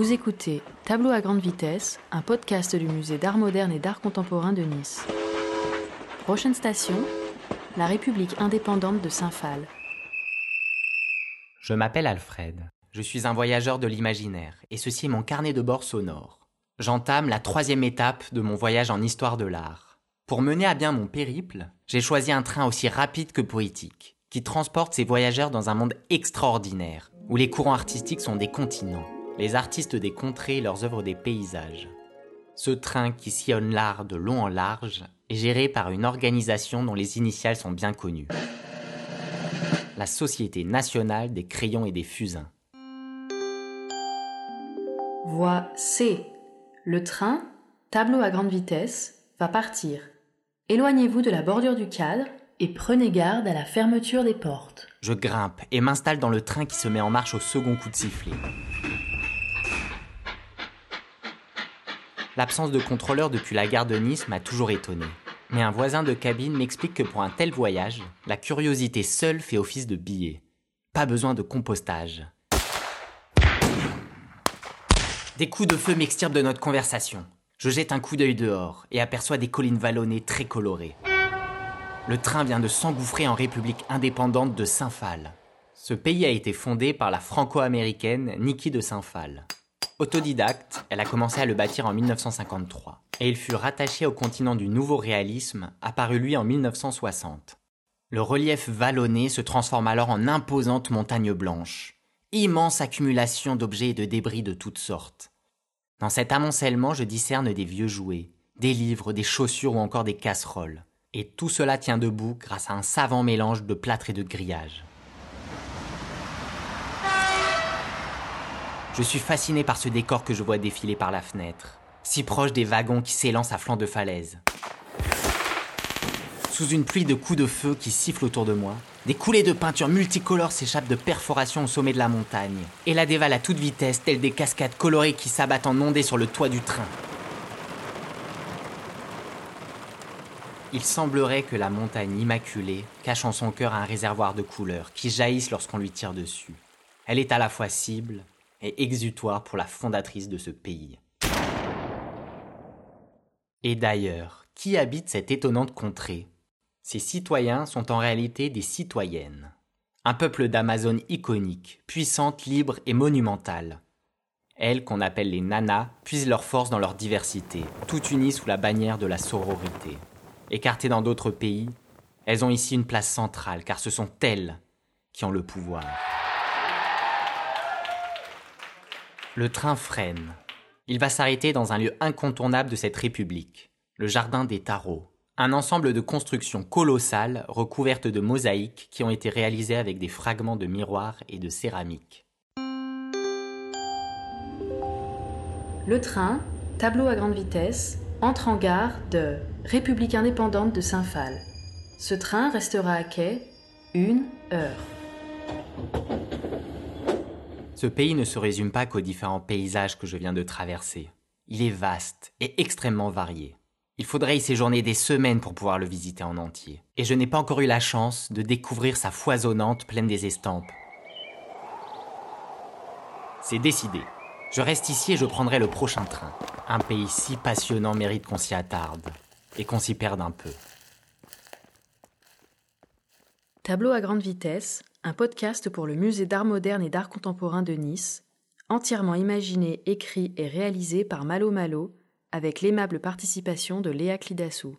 Vous écoutez Tableau à grande vitesse, un podcast du musée d'art moderne et d'art contemporain de Nice. Prochaine station, la République indépendante de Saint-Phal. Je m'appelle Alfred. Je suis un voyageur de l'imaginaire et ceci est mon carnet de bord sonore. J'entame la troisième étape de mon voyage en histoire de l'art. Pour mener à bien mon périple, j'ai choisi un train aussi rapide que poétique, qui transporte ses voyageurs dans un monde extraordinaire, où les courants artistiques sont des continents, les artistes des contrées et leurs œuvres des paysages. Ce train qui sillonne l'art de long en large est géré par une organisation dont les initiales sont bien connues. La Société nationale des crayons et des fusains. Voie C. Le train, tableau à grande vitesse, va partir. Éloignez-vous de la bordure du cadre et prenez garde à la fermeture des portes. Je grimpe et m'installe dans le train qui se met en marche au second coup de sifflet. L'absence de contrôleur depuis la gare de Nice m'a toujours étonné. Mais un voisin de cabine m'explique que pour un tel voyage, la curiosité seule fait office de billet. Pas besoin de compostage. Des coups de feu m'extirpent de notre conversation. Je jette un coup d'œil dehors et aperçois des collines vallonnées très colorées. Le train vient de s'engouffrer en République indépendante de Saint-Phal. Ce pays a été fondé par la franco-américaine Niki de Saint-Phal. Autodidacte, elle a commencé à le bâtir en 1953 et il fut rattaché au continent du nouveau réalisme, apparu lui en 1960. Le relief vallonné se transforme alors en imposante montagne blanche, immense accumulation d'objets et de débris de toutes sortes. Dans cet amoncellement, je discerne des vieux jouets, des livres, des chaussures ou encore des casseroles. Et tout cela tient debout grâce à un savant mélange de plâtre et de grillage. Je suis fasciné par ce décor que je vois défiler par la fenêtre, si proche des wagons qui s'élancent à flanc de falaise. Sous une pluie de coups de feu qui sifflent autour de moi, des coulées de peinture multicolores s'échappent de perforations au sommet de la montagne et la dévalent à toute vitesse, telles des cascades colorées qui s'abattent en ondées sur le toit du train. Il semblerait que la montagne immaculée cache en son cœur un réservoir de couleurs qui jaillissent lorsqu'on lui tire dessus. Elle est à la fois cible et exutoire pour la fondatrice de ce pays. Et d'ailleurs, qui habite cette étonnante contrée? Ces citoyens sont en réalité des citoyennes. Un peuple d'Amazones iconique, puissante, libre et monumentale. Elles, qu'on appelle les nanas, puisent leur force dans leur diversité, toutes unies sous la bannière de la sororité. Écartées dans d'autres pays, elles ont ici une place centrale, car ce sont elles qui ont le pouvoir. Le train freine. Il va s'arrêter dans un lieu incontournable de cette république, le jardin des tarots un ensemble de constructions colossales recouvertes de mosaïques qui ont été réalisées avec des fragments de miroirs et de céramique. Le train, tableau à grande vitesse, entre en gare de République indépendante de Saint-Phal. Ce train restera à quai une heure. Ce pays ne se résume pas qu'aux différents paysages que je viens de traverser. Il est vaste et extrêmement varié. Il faudrait y séjourner des semaines pour pouvoir le visiter en entier. Et je n'ai pas encore eu la chance de découvrir sa foisonnante pleine des estampes. C'est décidé. Je reste ici et je prendrai le prochain train. Un pays si passionnant mérite qu'on s'y attarde et qu'on s'y perde un peu. Tableau à grande vitesse, un podcast pour le musée d'art moderne et d'art contemporain de Nice, entièrement imaginé, écrit et réalisé par Malo Malo avec l'aimable participation de Léa Clidassou.